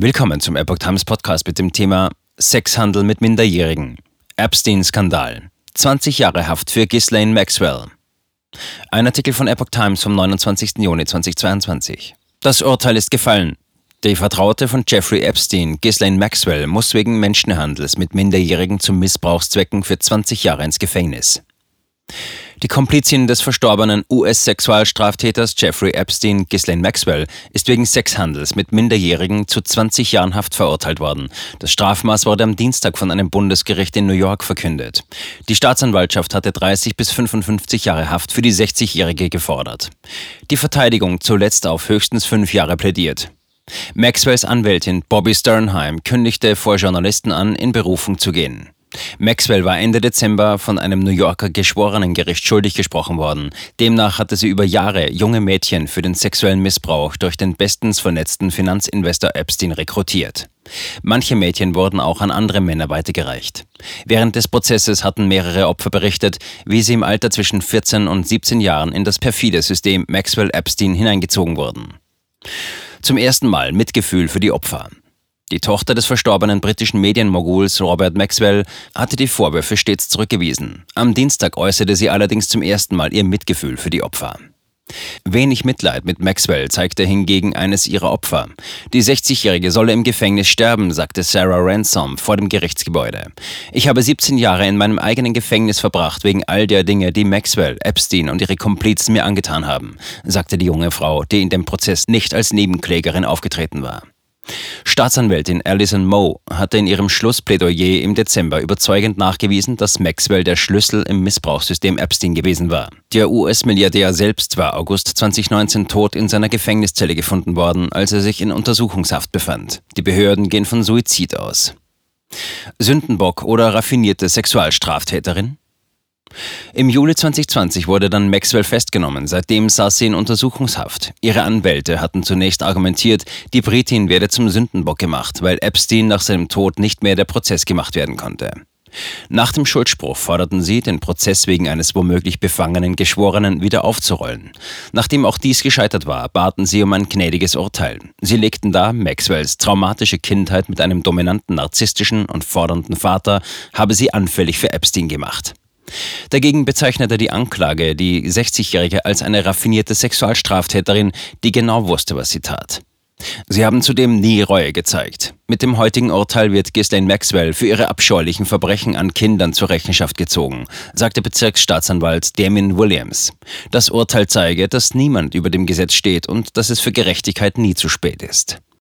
Willkommen zum Epoch Times Podcast mit dem Thema Sexhandel mit Minderjährigen. Epstein-Skandal. 20 Jahre Haft für Ghislaine Maxwell. Ein Artikel von Epoch Times vom 29. Juni 2022. Das Urteil ist gefallen. Die Vertraute von Jeffrey Epstein, Ghislaine Maxwell, muss wegen Menschenhandels mit Minderjährigen zu Missbrauchszwecken für 20 Jahre ins Gefängnis. Die Komplizin des verstorbenen US-Sexualstraftäters Jeffrey Epstein, Ghislaine Maxwell, ist wegen Sexhandels mit Minderjährigen zu 20 Jahren Haft verurteilt worden. Das Strafmaß wurde am Dienstag von einem Bundesgericht in New York verkündet. Die Staatsanwaltschaft hatte 30 bis 55 Jahre Haft für die 60-Jährige gefordert. Die Verteidigung zuletzt auf höchstens fünf Jahre plädiert. Maxwells Anwältin Bobby Sternheim kündigte vor Journalisten an, in Berufung zu gehen. Maxwell war Ende Dezember von einem New Yorker Geschworenengericht schuldig gesprochen worden. Demnach hatte sie über Jahre junge Mädchen für den sexuellen Missbrauch durch den bestens vernetzten Finanzinvestor Epstein rekrutiert. Manche Mädchen wurden auch an andere Männer weitergereicht. Während des Prozesses hatten mehrere Opfer berichtet, wie sie im Alter zwischen 14 und 17 Jahren in das perfide System Maxwell Epstein hineingezogen wurden. Zum ersten Mal Mitgefühl für die Opfer. Die Tochter des verstorbenen britischen Medienmoguls Robert Maxwell hatte die Vorwürfe stets zurückgewiesen. Am Dienstag äußerte sie allerdings zum ersten Mal ihr Mitgefühl für die Opfer. Wenig Mitleid mit Maxwell zeigte hingegen eines ihrer Opfer. Die 60-Jährige solle im Gefängnis sterben, sagte Sarah Ransom vor dem Gerichtsgebäude. Ich habe 17 Jahre in meinem eigenen Gefängnis verbracht wegen all der Dinge, die Maxwell, Epstein und ihre Komplizen mir angetan haben, sagte die junge Frau, die in dem Prozess nicht als Nebenklägerin aufgetreten war. Staatsanwältin Alison Moe hatte in ihrem Schlussplädoyer im Dezember überzeugend nachgewiesen, dass Maxwell der Schlüssel im Missbrauchssystem Epstein gewesen war. Der US-Milliardär selbst war August 2019 tot in seiner Gefängniszelle gefunden worden, als er sich in Untersuchungshaft befand. Die Behörden gehen von Suizid aus. Sündenbock oder raffinierte Sexualstraftäterin? Im Juli 2020 wurde dann Maxwell festgenommen. Seitdem saß sie in Untersuchungshaft. Ihre Anwälte hatten zunächst argumentiert, die Britin werde zum Sündenbock gemacht, weil Epstein nach seinem Tod nicht mehr der Prozess gemacht werden konnte. Nach dem Schuldspruch forderten sie, den Prozess wegen eines womöglich befangenen Geschworenen wieder aufzurollen. Nachdem auch dies gescheitert war, baten sie um ein gnädiges Urteil. Sie legten dar, Maxwells traumatische Kindheit mit einem dominanten, narzisstischen und fordernden Vater habe sie anfällig für Epstein gemacht. Dagegen bezeichnete die Anklage die 60-Jährige als eine raffinierte Sexualstraftäterin, die genau wusste, was sie tat. Sie haben zudem nie Reue gezeigt. Mit dem heutigen Urteil wird Ghislaine Maxwell für ihre abscheulichen Verbrechen an Kindern zur Rechenschaft gezogen, sagte Bezirksstaatsanwalt Damien Williams. Das Urteil zeige, dass niemand über dem Gesetz steht und dass es für Gerechtigkeit nie zu spät ist.